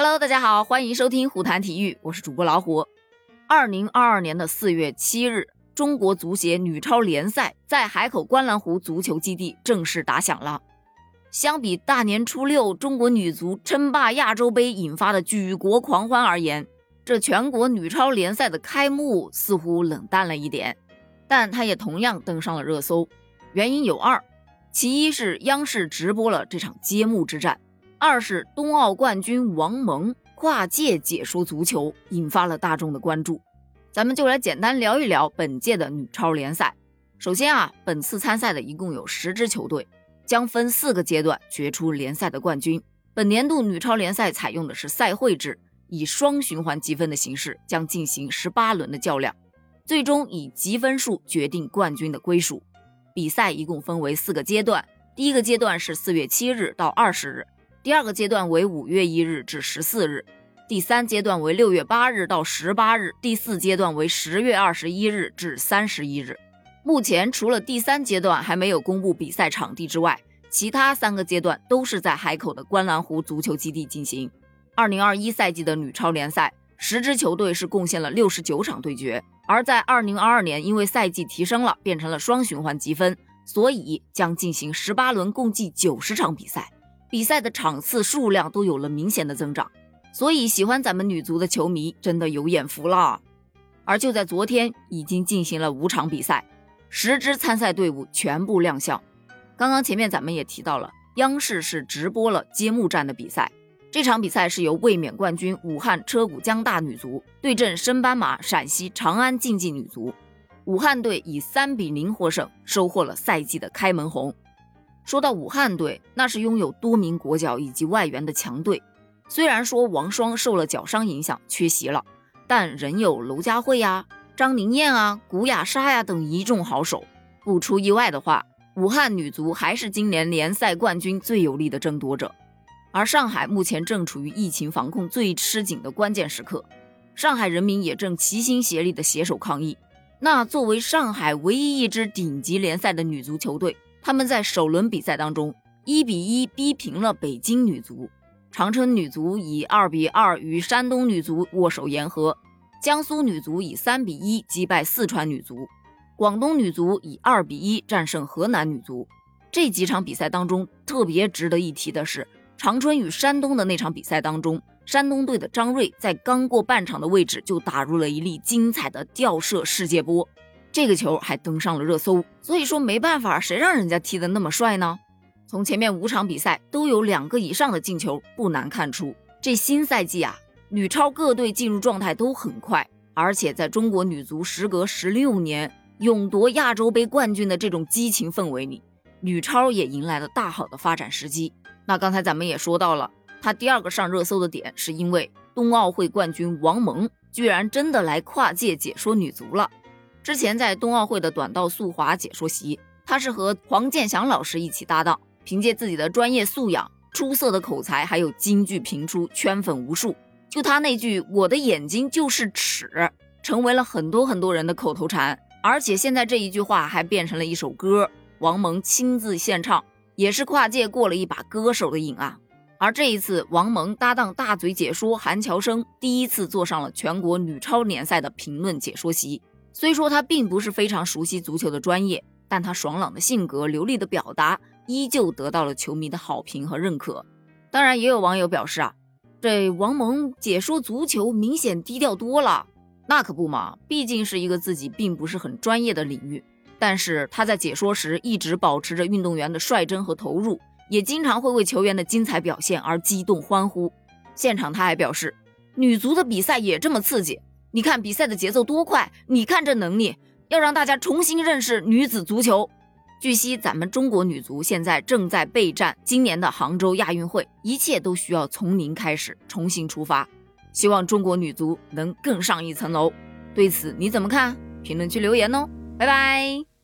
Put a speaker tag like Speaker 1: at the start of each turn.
Speaker 1: Hello，大家好，欢迎收听虎谈体育，我是主播老虎。二零二二年的四月七日，中国足协女超联赛在海口观澜湖足球基地正式打响了。相比大年初六中国女足称霸亚洲杯引发的举国狂欢而言，这全国女超联赛的开幕似乎冷淡了一点，但它也同样登上了热搜。原因有二，其一是央视直播了这场揭幕之战。二是冬奥冠军王蒙跨界解说足球，引发了大众的关注。咱们就来简单聊一聊本届的女超联赛。首先啊，本次参赛的一共有十支球队，将分四个阶段决出联赛的冠军。本年度女超联赛采用的是赛会制，以双循环积分的形式将进行十八轮的较量，最终以积分数决定冠军的归属。比赛一共分为四个阶段，第一个阶段是四月七日到二十日。第二个阶段为五月一日至十四日，第三阶段为六月八日到十八日，第四阶段为十月二十一日至三十一日。目前除了第三阶段还没有公布比赛场地之外，其他三个阶段都是在海口的观澜湖足球基地进行。二零二一赛季的女超联赛，十支球队是贡献了六十九场对决，而在二零二二年，因为赛季提升了，变成了双循环积分，所以将进行十八轮，共计九十场比赛。比赛的场次数量都有了明显的增长，所以喜欢咱们女足的球迷真的有眼福了。而就在昨天，已经进行了五场比赛，十支参赛队伍全部亮相。刚刚前面咱们也提到了，央视是直播了揭幕战的比赛。这场比赛是由卫冕冠军武汉车谷江大女足对阵升班马陕西长安竞技女足，武汉队以三比零获胜，收获了赛季的开门红。说到武汉队，那是拥有多名国脚以及外援的强队。虽然说王霜受了脚伤影响缺席了，但仍有娄佳慧呀、张宁燕啊、古雅莎呀等一众好手。不出意外的话，武汉女足还是今年联赛冠军最有力的争夺者。而上海目前正处于疫情防控最吃紧的关键时刻，上海人民也正齐心协力的携手抗疫。那作为上海唯一一支顶级联赛的女足球队。他们在首轮比赛当中一比一逼平了北京女足，长春女足以二比二与山东女足握手言和，江苏女足以三比一击败四川女足，广东女足以二比一战胜河南女足。这几场比赛当中，特别值得一提的是，长春与山东的那场比赛当中，山东队的张睿在刚过半场的位置就打入了一粒精彩的吊射世界波。这个球还登上了热搜，所以说没办法，谁让人家踢得那么帅呢？从前面五场比赛都有两个以上的进球，不难看出，这新赛季啊，女超各队进入状态都很快，而且在中国女足时隔十六年勇夺亚洲杯冠军的这种激情氛围里，女超也迎来了大好的发展时机。那刚才咱们也说到了，她第二个上热搜的点，是因为冬奥会冠军王蒙居然真的来跨界解说女足了。之前在冬奥会的短道速滑解说席，他是和黄健翔老师一起搭档，凭借自己的专业素养、出色的口才，还有京剧评出，圈粉无数。就他那句“我的眼睛就是尺”，成为了很多很多人的口头禅。而且现在这一句话还变成了一首歌，王蒙亲自献唱，也是跨界过了一把歌手的瘾啊。而这一次，王蒙搭档大嘴解说韩乔生，第一次坐上了全国女超联赛的评论解说席。虽说他并不是非常熟悉足球的专业，但他爽朗的性格、流利的表达，依旧得到了球迷的好评和认可。当然，也有网友表示啊，这王蒙解说足球明显低调多了。那可不嘛，毕竟是一个自己并不是很专业的领域。但是他在解说时一直保持着运动员的率真和投入，也经常会为球员的精彩表现而激动欢呼。现场他还表示，女足的比赛也这么刺激。你看比赛的节奏多快！你看这能力，要让大家重新认识女子足球。据悉，咱们中国女足现在正在备战今年的杭州亚运会，一切都需要从零开始，重新出发。希望中国女足能更上一层楼。对此你怎么看？评论区留言哦，拜拜。